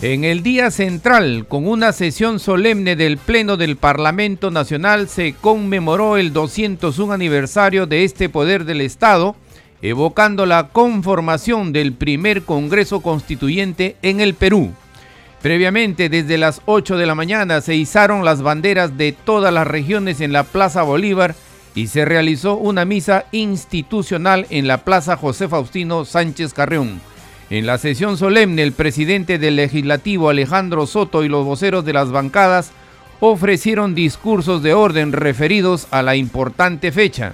En el día central, con una sesión solemne del Pleno del Parlamento Nacional, se conmemoró el 201 aniversario de este poder del Estado, evocando la conformación del primer Congreso Constituyente en el Perú. Previamente, desde las 8 de la mañana, se izaron las banderas de todas las regiones en la Plaza Bolívar y se realizó una misa institucional en la Plaza José Faustino Sánchez Carrión. En la sesión solemne, el presidente del legislativo Alejandro Soto y los voceros de las bancadas ofrecieron discursos de orden referidos a la importante fecha.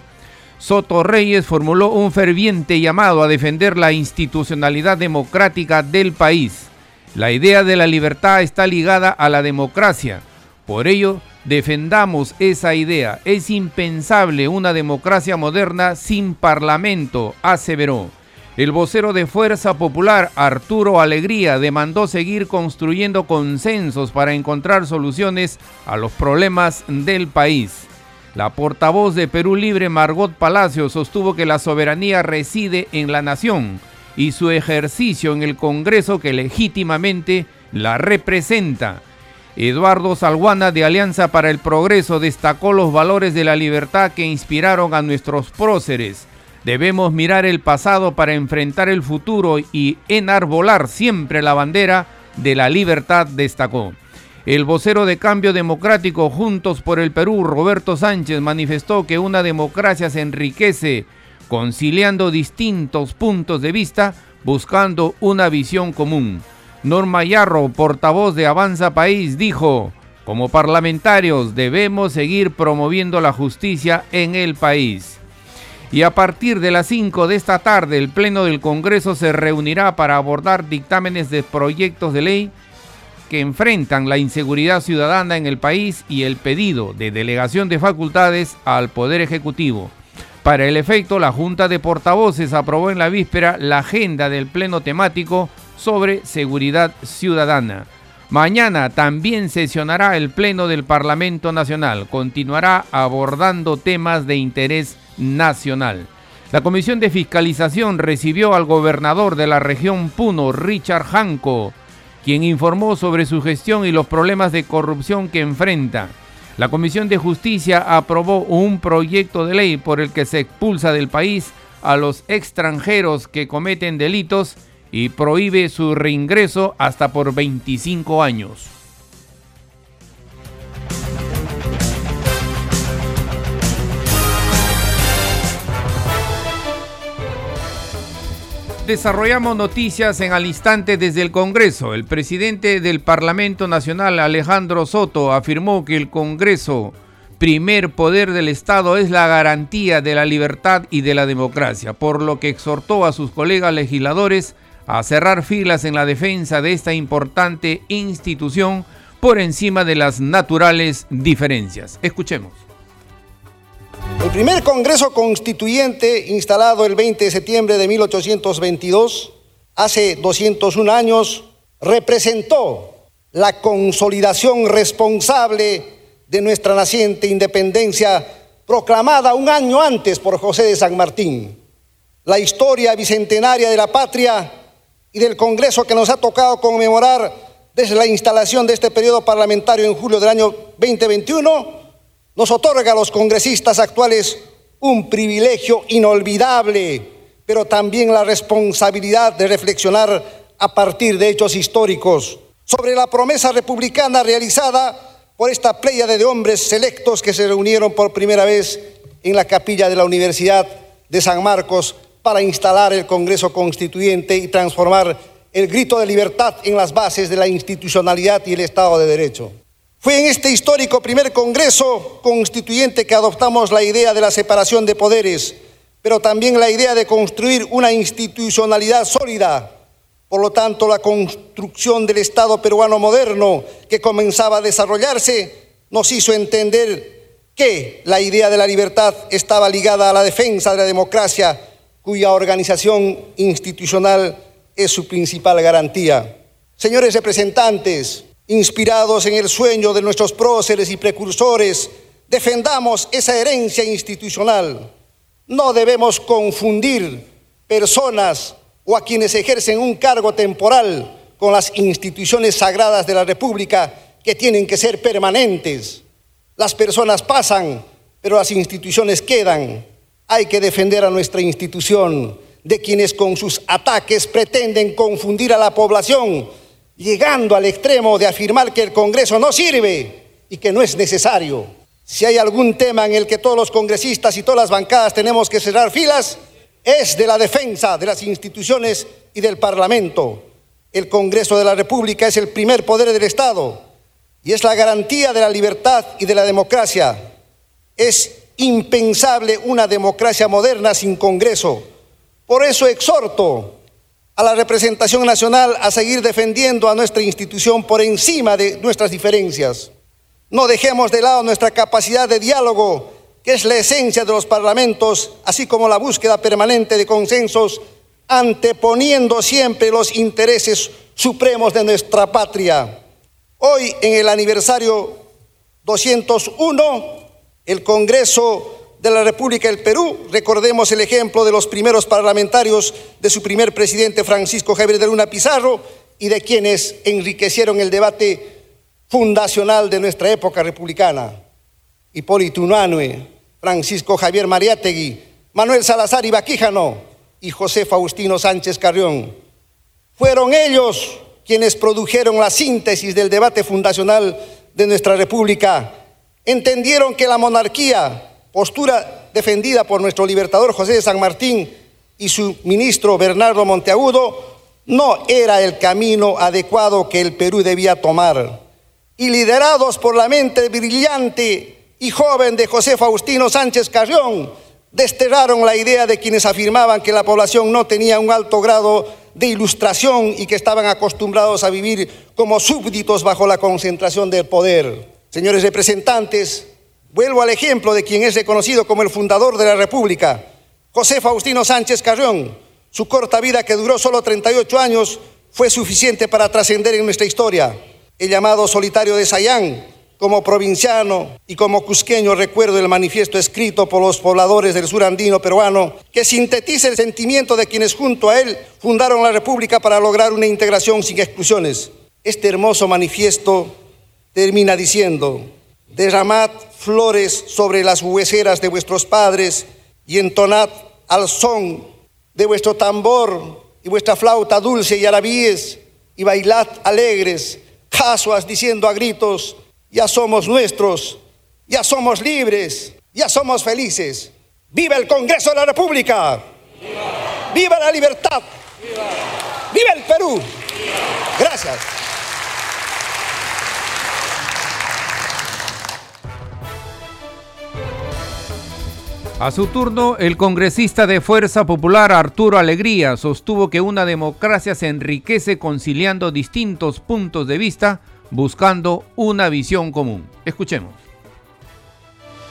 Soto Reyes formuló un ferviente llamado a defender la institucionalidad democrática del país. La idea de la libertad está ligada a la democracia. Por ello, defendamos esa idea. Es impensable una democracia moderna sin parlamento, aseveró. El vocero de Fuerza Popular, Arturo Alegría, demandó seguir construyendo consensos para encontrar soluciones a los problemas del país. La portavoz de Perú Libre, Margot Palacio, sostuvo que la soberanía reside en la nación y su ejercicio en el Congreso que legítimamente la representa. Eduardo Salguana de Alianza para el Progreso destacó los valores de la libertad que inspiraron a nuestros próceres Debemos mirar el pasado para enfrentar el futuro y enarbolar siempre la bandera de la libertad, destacó. El vocero de Cambio Democrático Juntos por el Perú, Roberto Sánchez, manifestó que una democracia se enriquece conciliando distintos puntos de vista, buscando una visión común. Norma Yarro, portavoz de Avanza País, dijo, como parlamentarios debemos seguir promoviendo la justicia en el país y a partir de las 5 de esta tarde el Pleno del Congreso se reunirá para abordar dictámenes de proyectos de ley que enfrentan la inseguridad ciudadana en el país y el pedido de delegación de facultades al Poder Ejecutivo. Para el efecto, la Junta de Portavoces aprobó en la víspera la agenda del Pleno temático sobre seguridad ciudadana. Mañana también sesionará el Pleno del Parlamento Nacional. Continuará abordando temas de interés nacional. La Comisión de Fiscalización recibió al gobernador de la región Puno, Richard Hanco, quien informó sobre su gestión y los problemas de corrupción que enfrenta. La Comisión de Justicia aprobó un proyecto de ley por el que se expulsa del país a los extranjeros que cometen delitos y prohíbe su reingreso hasta por 25 años. Desarrollamos noticias en al instante desde el Congreso. El presidente del Parlamento Nacional, Alejandro Soto, afirmó que el Congreso, primer poder del Estado, es la garantía de la libertad y de la democracia, por lo que exhortó a sus colegas legisladores a cerrar filas en la defensa de esta importante institución por encima de las naturales diferencias. Escuchemos. El primer Congreso Constituyente, instalado el 20 de septiembre de 1822, hace 201 años, representó la consolidación responsable de nuestra naciente independencia proclamada un año antes por José de San Martín. La historia bicentenaria de la patria y del Congreso que nos ha tocado conmemorar desde la instalación de este periodo parlamentario en julio del año 2021 nos otorga a los congresistas actuales un privilegio inolvidable, pero también la responsabilidad de reflexionar a partir de hechos históricos sobre la promesa republicana realizada por esta pléyade de hombres selectos que se reunieron por primera vez en la capilla de la Universidad de San Marcos para instalar el Congreso Constituyente y transformar el grito de libertad en las bases de la institucionalidad y el Estado de Derecho. Fue en este histórico primer Congreso Constituyente que adoptamos la idea de la separación de poderes, pero también la idea de construir una institucionalidad sólida. Por lo tanto, la construcción del Estado peruano moderno que comenzaba a desarrollarse nos hizo entender que la idea de la libertad estaba ligada a la defensa de la democracia, cuya organización institucional es su principal garantía. Señores representantes, inspirados en el sueño de nuestros próceres y precursores, defendamos esa herencia institucional. No debemos confundir personas o a quienes ejercen un cargo temporal con las instituciones sagradas de la República que tienen que ser permanentes. Las personas pasan, pero las instituciones quedan. Hay que defender a nuestra institución de quienes con sus ataques pretenden confundir a la población, llegando al extremo de afirmar que el Congreso no sirve y que no es necesario. Si hay algún tema en el que todos los congresistas y todas las bancadas tenemos que cerrar filas, es de la defensa de las instituciones y del Parlamento. El Congreso de la República es el primer poder del Estado y es la garantía de la libertad y de la democracia. Es impensable una democracia moderna sin Congreso. Por eso exhorto a la representación nacional a seguir defendiendo a nuestra institución por encima de nuestras diferencias. No dejemos de lado nuestra capacidad de diálogo, que es la esencia de los parlamentos, así como la búsqueda permanente de consensos, anteponiendo siempre los intereses supremos de nuestra patria. Hoy, en el aniversario 201, el Congreso de la República del Perú, recordemos el ejemplo de los primeros parlamentarios de su primer presidente Francisco Javier de Luna Pizarro y de quienes enriquecieron el debate fundacional de nuestra época republicana. Hipólito Unanue, Francisco Javier Mariátegui, Manuel Salazar Ibaquíjano y José Faustino Sánchez Carrión. Fueron ellos quienes produjeron la síntesis del debate fundacional de nuestra República, entendieron que la monarquía, postura defendida por nuestro libertador José de San Martín y su ministro Bernardo Monteagudo, no era el camino adecuado que el Perú debía tomar. Y liderados por la mente brillante y joven de José Faustino Sánchez Carrión, desterraron la idea de quienes afirmaban que la población no tenía un alto grado de ilustración y que estaban acostumbrados a vivir como súbditos bajo la concentración del poder. Señores representantes, vuelvo al ejemplo de quien es reconocido como el fundador de la República, José Faustino Sánchez Carrión. Su corta vida, que duró solo 38 años, fue suficiente para trascender en nuestra historia. El llamado solitario de Sayán, como provinciano y como cusqueño recuerdo el manifiesto escrito por los pobladores del sur andino peruano que sintetiza el sentimiento de quienes junto a él fundaron la República para lograr una integración sin exclusiones. Este hermoso manifiesto termina diciendo, derramad flores sobre las hueseras de vuestros padres y entonad al son de vuestro tambor y vuestra flauta dulce y arabíes y bailad alegres, casuas diciendo a gritos, ya somos nuestros, ya somos libres, ya somos felices. ¡Viva el Congreso de la República! ¡Viva, la libertad! ¡Viva, el Perú! Gracias. A su turno, el congresista de Fuerza Popular Arturo Alegría sostuvo que una democracia se enriquece conciliando distintos puntos de vista buscando una visión común. Escuchemos.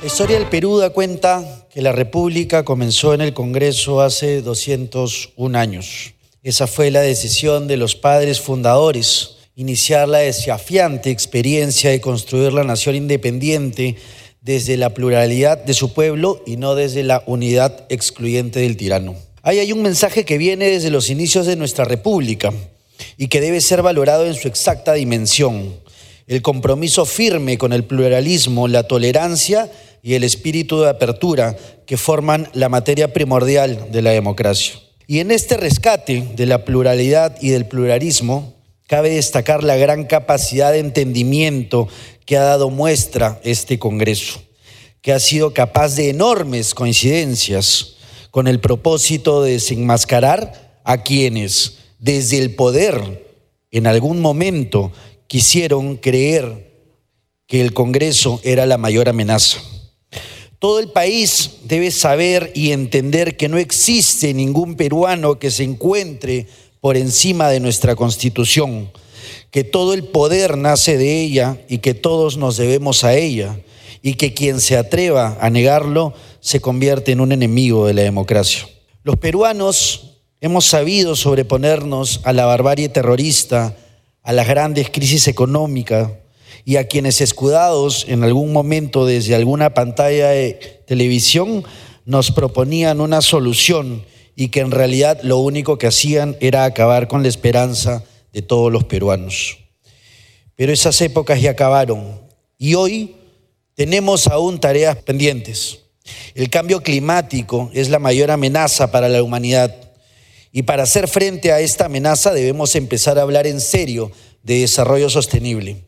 La historia del Perú da cuenta que la República comenzó en el Congreso hace 201 años. Esa fue la decisión de los padres fundadores, iniciar la desafiante experiencia de construir la nación independiente desde la pluralidad de su pueblo y no desde la unidad excluyente del tirano. Ahí hay un mensaje que viene desde los inicios de nuestra República, y que debe ser valorado en su exacta dimensión. El compromiso firme con el pluralismo, la tolerancia y el espíritu de apertura que forman la materia primordial de la democracia. Y en este rescate de la pluralidad y del pluralismo, cabe destacar la gran capacidad de entendimiento que ha dado muestra este Congreso, que ha sido capaz de enormes coincidencias con el propósito de desenmascarar a quienes desde el poder en algún momento quisieron creer que el Congreso era la mayor amenaza. Todo el país debe saber y entender que no existe ningún peruano que se encuentre por encima de nuestra constitución, que todo el poder nace de ella y que todos nos debemos a ella, y que quien se atreva a negarlo se convierte en un enemigo de la democracia. Los peruanos hemos sabido sobreponernos a la barbarie terrorista, a las grandes crisis económicas y a quienes escudados en algún momento desde alguna pantalla de televisión nos proponían una solución y que en realidad lo único que hacían era acabar con la esperanza de todos los peruanos. Pero esas épocas ya acabaron y hoy tenemos aún tareas pendientes. El cambio climático es la mayor amenaza para la humanidad y para hacer frente a esta amenaza debemos empezar a hablar en serio de desarrollo sostenible.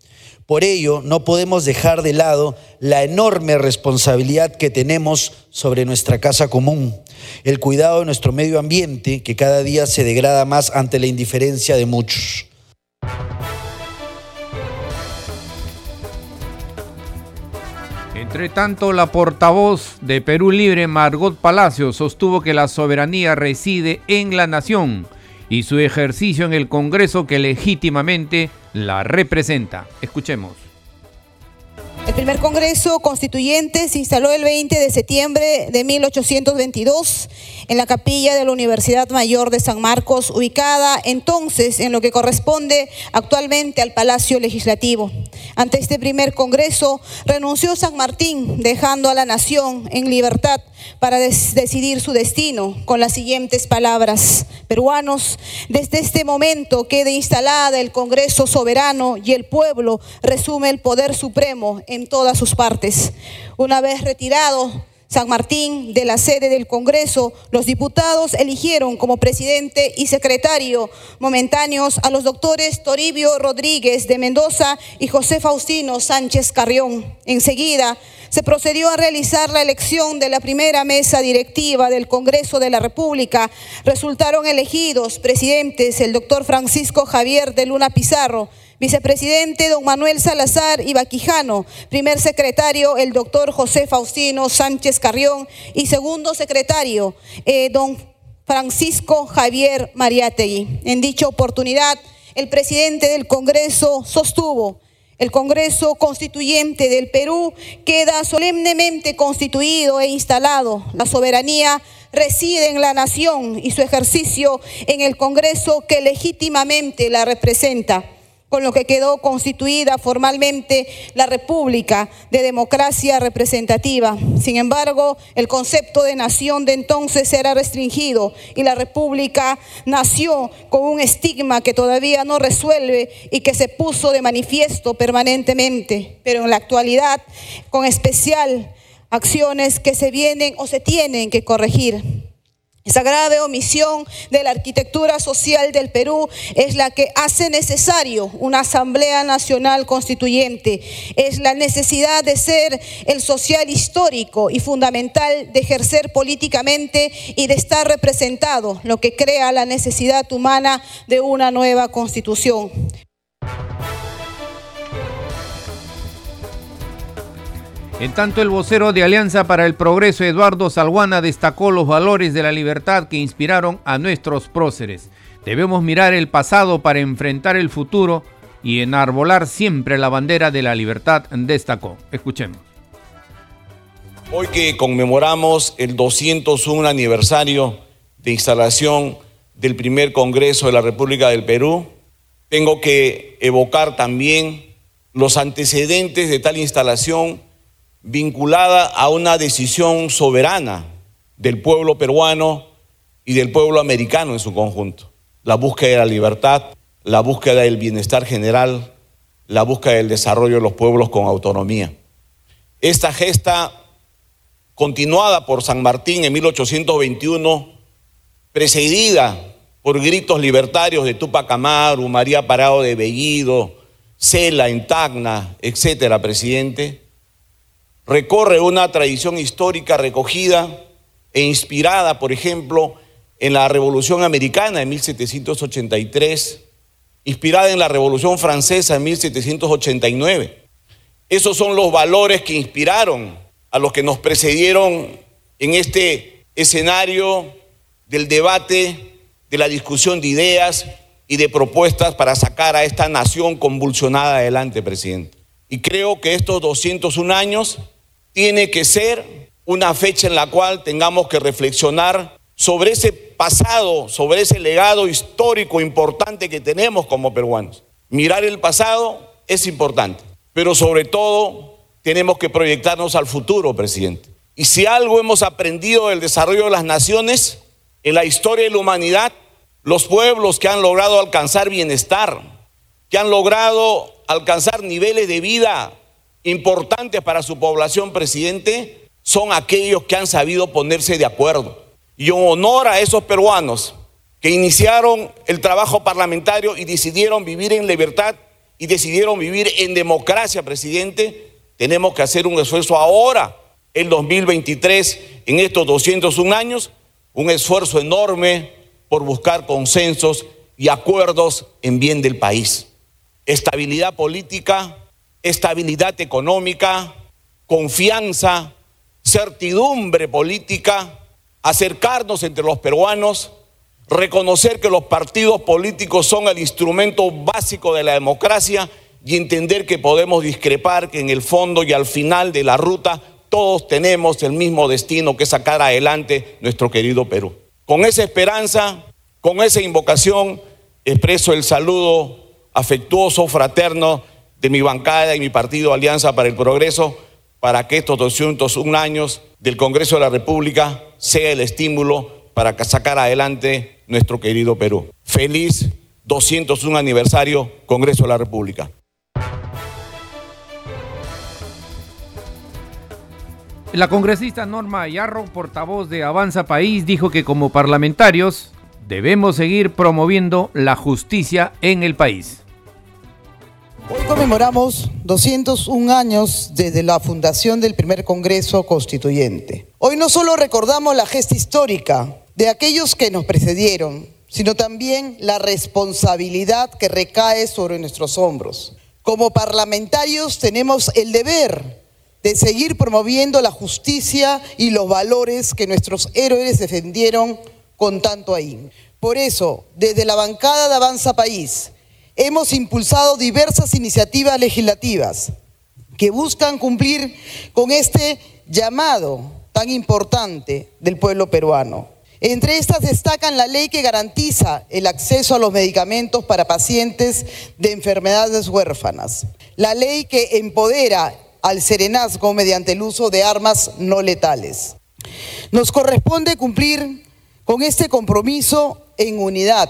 Por ello, no podemos dejar de lado la enorme responsabilidad que tenemos sobre nuestra casa común, el cuidado de nuestro medio ambiente que cada día se degrada más ante la indiferencia de muchos. Entre tanto, la portavoz de Perú Libre, Margot Palacio, sostuvo que la soberanía reside en la nación y su ejercicio en el Congreso que legítimamente la representa. Escuchemos. El primer Congreso Constituyente se instaló el 20 de septiembre de 1822 en la capilla de la Universidad Mayor de San Marcos, ubicada entonces en lo que corresponde actualmente al Palacio Legislativo. Ante este primer Congreso renunció San Martín, dejando a la nación en libertad para decidir su destino con las siguientes palabras. Peruanos, desde este momento quede instalada el Congreso soberano y el pueblo resume el poder supremo en todas sus partes. Una vez retirado, San Martín de la sede del Congreso, los diputados eligieron como presidente y secretario momentáneos a los doctores Toribio Rodríguez de Mendoza y José Faustino Sánchez Carrión. Enseguida se procedió a realizar la elección de la primera mesa directiva del Congreso de la República. Resultaron elegidos presidentes el doctor Francisco Javier de Luna Pizarro, Vicepresidente don Manuel Salazar Ibaquijano, primer secretario el doctor José Faustino Sánchez Carrión y segundo secretario eh, don Francisco Javier Mariátegui. En dicha oportunidad, el presidente del Congreso sostuvo el Congreso Constituyente del Perú queda solemnemente constituido e instalado. La soberanía reside en la nación y su ejercicio en el Congreso que legítimamente la representa con lo que quedó constituida formalmente la República de Democracia Representativa. Sin embargo, el concepto de nación de entonces era restringido y la República nació con un estigma que todavía no resuelve y que se puso de manifiesto permanentemente, pero en la actualidad con especial acciones que se vienen o se tienen que corregir. Esa grave omisión de la arquitectura social del Perú es la que hace necesario una Asamblea Nacional Constituyente. Es la necesidad de ser el social histórico y fundamental de ejercer políticamente y de estar representado, lo que crea la necesidad humana de una nueva constitución. En tanto, el vocero de Alianza para el Progreso, Eduardo Salguana, destacó los valores de la libertad que inspiraron a nuestros próceres. Debemos mirar el pasado para enfrentar el futuro y enarbolar siempre la bandera de la libertad, destacó. Escuchemos. Hoy que conmemoramos el 201 aniversario de instalación del primer Congreso de la República del Perú, tengo que evocar también los antecedentes de tal instalación vinculada a una decisión soberana del pueblo peruano y del pueblo americano en su conjunto. La búsqueda de la libertad, la búsqueda del bienestar general, la búsqueda del desarrollo de los pueblos con autonomía. Esta gesta, continuada por San Martín en 1821, precedida por gritos libertarios de Tupac Amaru, María Parado de Bellido, Cela en Tacna, etcétera, presidente, recorre una tradición histórica recogida e inspirada, por ejemplo, en la Revolución Americana en 1783, inspirada en la Revolución Francesa en 1789. Esos son los valores que inspiraron a los que nos precedieron en este escenario del debate, de la discusión de ideas y de propuestas para sacar a esta nación convulsionada adelante, presidente. Y creo que estos 201 años tiene que ser una fecha en la cual tengamos que reflexionar sobre ese pasado, sobre ese legado histórico importante que tenemos como peruanos. Mirar el pasado es importante, pero sobre todo tenemos que proyectarnos al futuro, presidente. Y si algo hemos aprendido del desarrollo de las naciones, en la historia de la humanidad, los pueblos que han logrado alcanzar bienestar, que han logrado alcanzar niveles de vida importantes para su población, presidente, son aquellos que han sabido ponerse de acuerdo. Y en honor a esos peruanos que iniciaron el trabajo parlamentario y decidieron vivir en libertad y decidieron vivir en democracia, presidente, tenemos que hacer un esfuerzo ahora, el 2023, en estos 201 años, un esfuerzo enorme por buscar consensos y acuerdos en bien del país. Estabilidad política, estabilidad económica, confianza, certidumbre política, acercarnos entre los peruanos, reconocer que los partidos políticos son el instrumento básico de la democracia y entender que podemos discrepar, que en el fondo y al final de la ruta todos tenemos el mismo destino que sacar adelante nuestro querido Perú. Con esa esperanza, con esa invocación, expreso el saludo afectuoso, fraterno de mi bancada y mi partido Alianza para el Progreso para que estos 201 años del Congreso de la República sea el estímulo para sacar adelante nuestro querido Perú. Feliz 201 aniversario Congreso de la República. La congresista Norma Ayarro, portavoz de Avanza País, dijo que como parlamentarios debemos seguir promoviendo la justicia en el país. Hoy conmemoramos 201 años desde la fundación del primer Congreso Constituyente. Hoy no solo recordamos la gesta histórica de aquellos que nos precedieron, sino también la responsabilidad que recae sobre nuestros hombros. Como parlamentarios tenemos el deber de seguir promoviendo la justicia y los valores que nuestros héroes defendieron con tanto ahí. Por eso, desde la bancada de Avanza País, hemos impulsado diversas iniciativas legislativas que buscan cumplir con este llamado tan importante del pueblo peruano. Entre estas destacan la ley que garantiza el acceso a los medicamentos para pacientes de enfermedades huérfanas, la ley que empodera al serenazgo mediante el uso de armas no letales. Nos corresponde cumplir con este compromiso en unidad,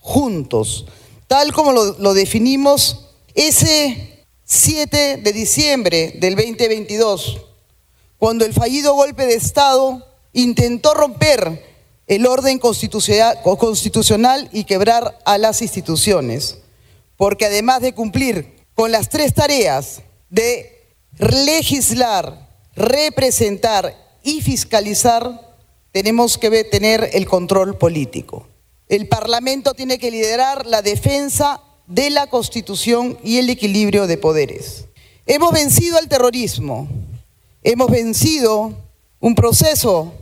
juntos, tal como lo, definimos ese 7 de diciembre del 2022, cuando el fallido golpe de Estado intentó romper el orden constitucional y quebrar a las instituciones, porque además de cumplir con las tres tareas de legislar, representar y fiscalizar, tenemos que tener el control político. El Parlamento tiene que liderar la defensa de la Constitución y el equilibrio de poderes. Hemos vencido al terrorismo, hemos vencido un proceso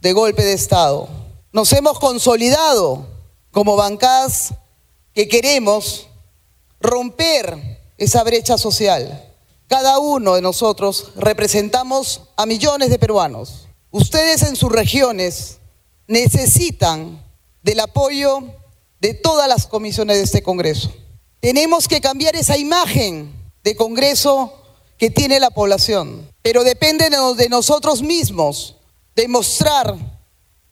de golpe de Estado, nos hemos consolidado como bancadas que queremos romper esa brecha social. Cada uno de nosotros representamos a millones de peruanos. Ustedes en sus regiones necesitan del apoyo de todas las comisiones de este Congreso. Tenemos que cambiar esa imagen de Congreso que tiene la población, pero depende de nosotros mismos demostrar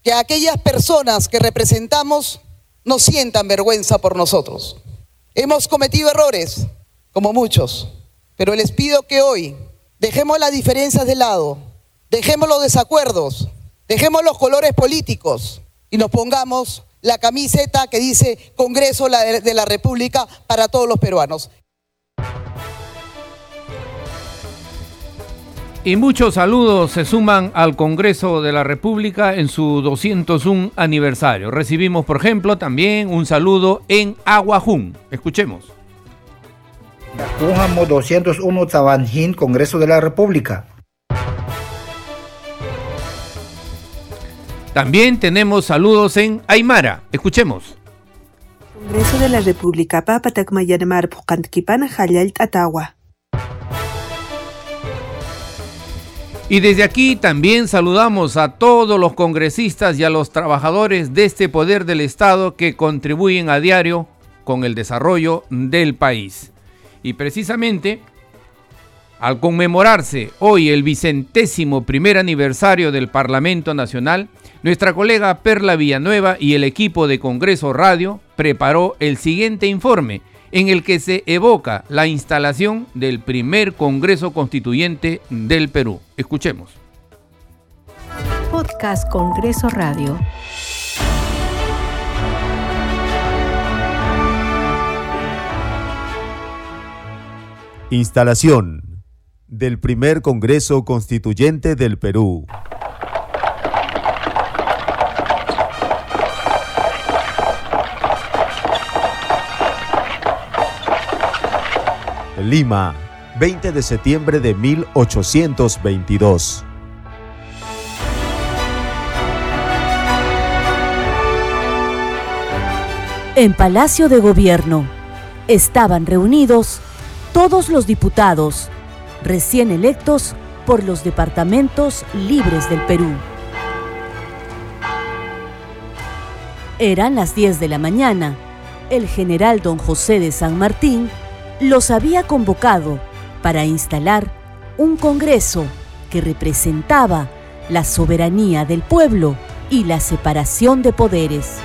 que aquellas personas que representamos no sientan vergüenza por nosotros. Hemos cometido errores, como muchos, pero les pido que hoy dejemos las diferencias de lado, dejemos los desacuerdos, dejemos los colores políticos y nos pongamos la camiseta que dice Congreso de la República para todos los peruanos. Y muchos saludos se suman al Congreso de la República en su 201 aniversario. Recibimos, por ejemplo, también un saludo en Aguajún. Escuchemos. 201 Congreso de la República. También tenemos saludos en Aymara. Escuchemos. Congreso de la República Pukantkipana Atagua. Y desde aquí también saludamos a todos los congresistas y a los trabajadores de este poder del Estado que contribuyen a diario con el desarrollo del país. Y precisamente, al conmemorarse hoy el vicentésimo primer aniversario del Parlamento Nacional, nuestra colega Perla Villanueva y el equipo de Congreso Radio preparó el siguiente informe en el que se evoca la instalación del primer Congreso Constituyente del Perú. Escuchemos. Podcast Congreso Radio. Instalación del primer Congreso Constituyente del Perú. Lima, 20 de septiembre de 1822. En Palacio de Gobierno estaban reunidos todos los diputados recién electos por los departamentos libres del Perú. Eran las 10 de la mañana. El general don José de San Martín los había convocado para instalar un Congreso que representaba la soberanía del pueblo y la separación de poderes.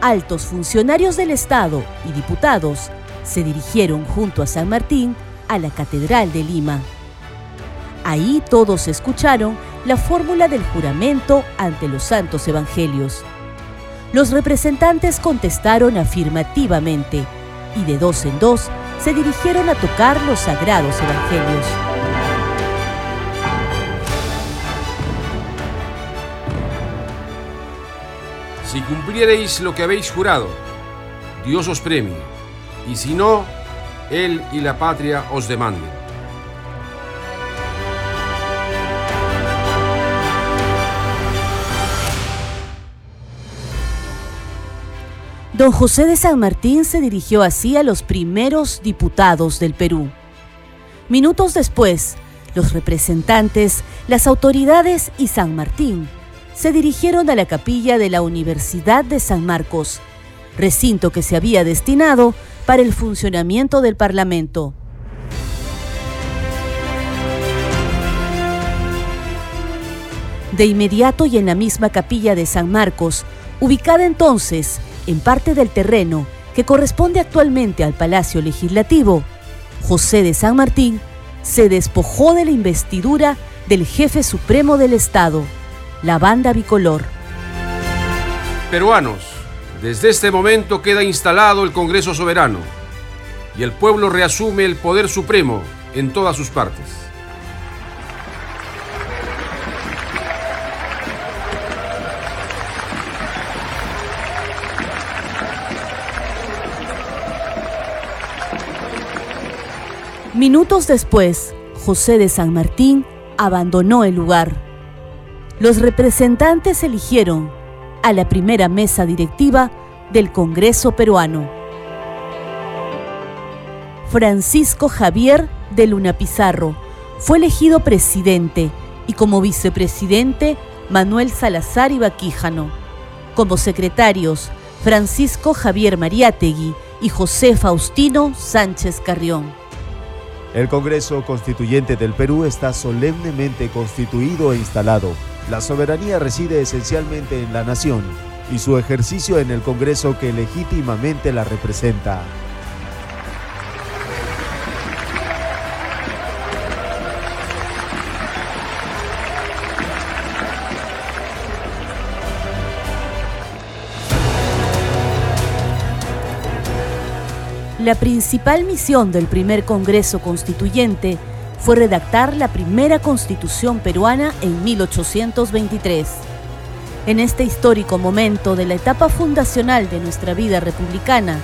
Altos funcionarios del Estado y diputados se dirigieron junto a San Martín a la Catedral de Lima. Ahí todos escucharon la fórmula del juramento ante los santos evangelios los representantes contestaron afirmativamente y de dos en dos se dirigieron a tocar los sagrados evangelios. Si cumpliereis lo que habéis jurado, Dios os premie, y si no, Él y la patria os demanden. Don José de San Martín se dirigió así a los primeros diputados del Perú. Minutos después, los representantes, las autoridades y San Martín se dirigieron a la capilla de la Universidad de San Marcos, recinto que se había destinado para el funcionamiento del Parlamento. De inmediato y en la misma capilla de San Marcos, ubicada entonces en parte del terreno que corresponde actualmente al Palacio Legislativo, José de San Martín se despojó de la investidura del jefe supremo del Estado, la banda bicolor. Peruanos, desde este momento queda instalado el Congreso Soberano y el pueblo reasume el poder supremo en todas sus partes. Minutos después, José de San Martín abandonó el lugar. Los representantes eligieron a la primera mesa directiva del Congreso peruano. Francisco Javier de Luna Pizarro fue elegido presidente y como vicepresidente Manuel Salazar Ibaquíjano. Como secretarios Francisco Javier Mariátegui y José Faustino Sánchez Carrión. El Congreso Constituyente del Perú está solemnemente constituido e instalado. La soberanía reside esencialmente en la nación y su ejercicio en el Congreso que legítimamente la representa. La principal misión del primer Congreso Constituyente fue redactar la primera constitución peruana en 1823. En este histórico momento de la etapa fundacional de nuestra vida republicana,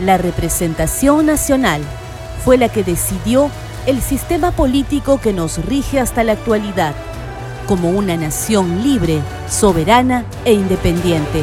la representación nacional fue la que decidió el sistema político que nos rige hasta la actualidad, como una nación libre, soberana e independiente.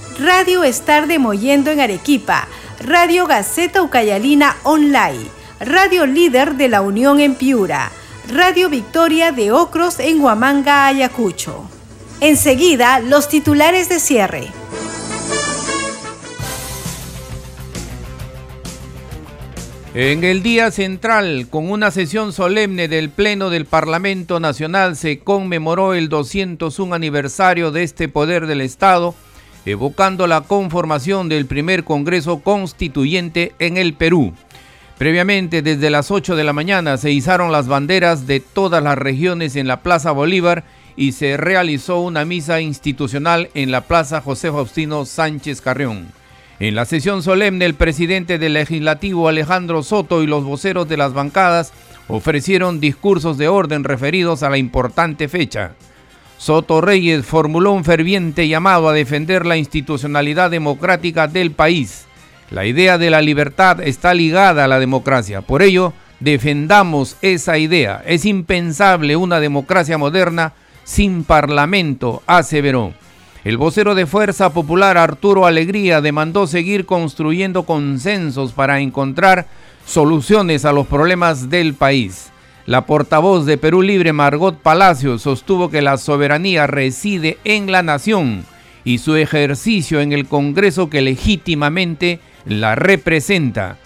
Radio Estar de Moyendo en Arequipa, Radio Gaceta Ucayalina Online, Radio Líder de la Unión en Piura, Radio Victoria de Ocros en Huamanga, Ayacucho. Enseguida, los titulares de cierre. En el día central, con una sesión solemne del Pleno del Parlamento Nacional, se conmemoró el 201 aniversario de este poder del Estado, evocando la conformación del primer Congreso Constituyente en el Perú. Previamente, desde las 8 de la mañana, se izaron las banderas de todas las regiones en la Plaza Bolívar y se realizó una misa institucional en la Plaza José Faustino Sánchez Carrión. En la sesión solemne, el presidente del legislativo Alejandro Soto y los voceros de las bancadas ofrecieron discursos de orden referidos a la importante fecha. Soto Reyes formuló un ferviente llamado a defender la institucionalidad democrática del país. La idea de la libertad está ligada a la democracia. Por ello, defendamos esa idea. Es impensable una democracia moderna sin parlamento, aseveró. El vocero de Fuerza Popular Arturo Alegría demandó seguir construyendo consensos para encontrar soluciones a los problemas del país. La portavoz de Perú Libre Margot Palacio sostuvo que la soberanía reside en la nación y su ejercicio en el Congreso que legítimamente la representa.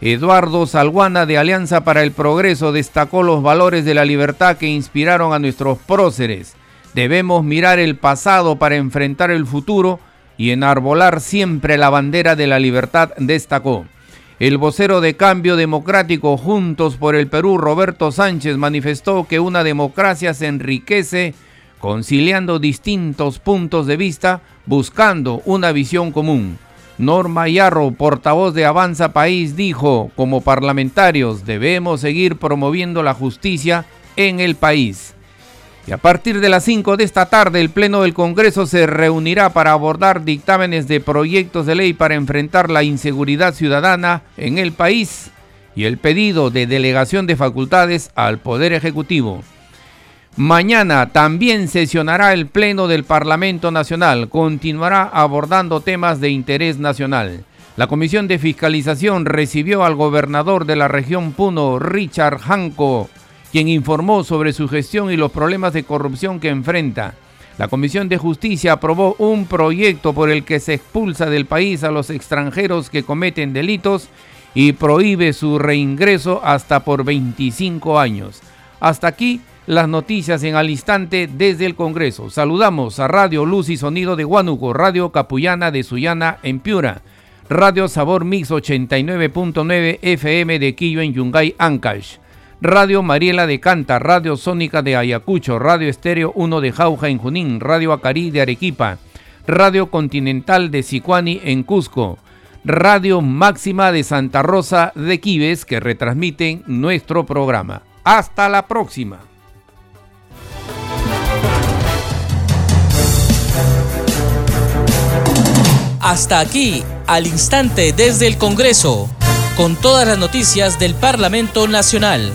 Eduardo Salguana de Alianza para el Progreso destacó los valores de la libertad que inspiraron a nuestros próceres Debemos mirar el pasado para enfrentar el futuro y enarbolar siempre la bandera de la libertad, destacó. El vocero de Cambio Democrático Juntos por el Perú, Roberto Sánchez, manifestó que una democracia se enriquece conciliando distintos puntos de vista, buscando una visión común. Norma Yarro, portavoz de Avanza País, dijo, como parlamentarios debemos seguir promoviendo la justicia en el país. Y a partir de las 5 de esta tarde, el Pleno del Congreso se reunirá para abordar dictámenes de proyectos de ley para enfrentar la inseguridad ciudadana en el país y el pedido de delegación de facultades al Poder Ejecutivo. Mañana también sesionará el Pleno del Parlamento Nacional. Continuará abordando temas de interés nacional. La Comisión de Fiscalización recibió al gobernador de la región Puno, Richard Hanco, quien informó sobre su gestión y los problemas de corrupción que enfrenta. La Comisión de Justicia aprobó un proyecto por el que se expulsa del país a los extranjeros que cometen delitos y prohíbe su reingreso hasta por 25 años. Hasta aquí las noticias en al instante desde el Congreso. Saludamos a Radio Luz y Sonido de Huánuco, Radio Capullana de Sullana en Piura, Radio Sabor Mix 89.9 FM de Quillo en Yungay, Ancash. Radio Mariela de Canta, Radio Sónica de Ayacucho, Radio Estéreo 1 de Jauja en Junín, Radio Acarí de Arequipa, Radio Continental de Sicuani en Cusco, Radio Máxima de Santa Rosa de Quives que retransmiten nuestro programa. Hasta la próxima. Hasta aquí, al instante desde el Congreso, con todas las noticias del Parlamento Nacional.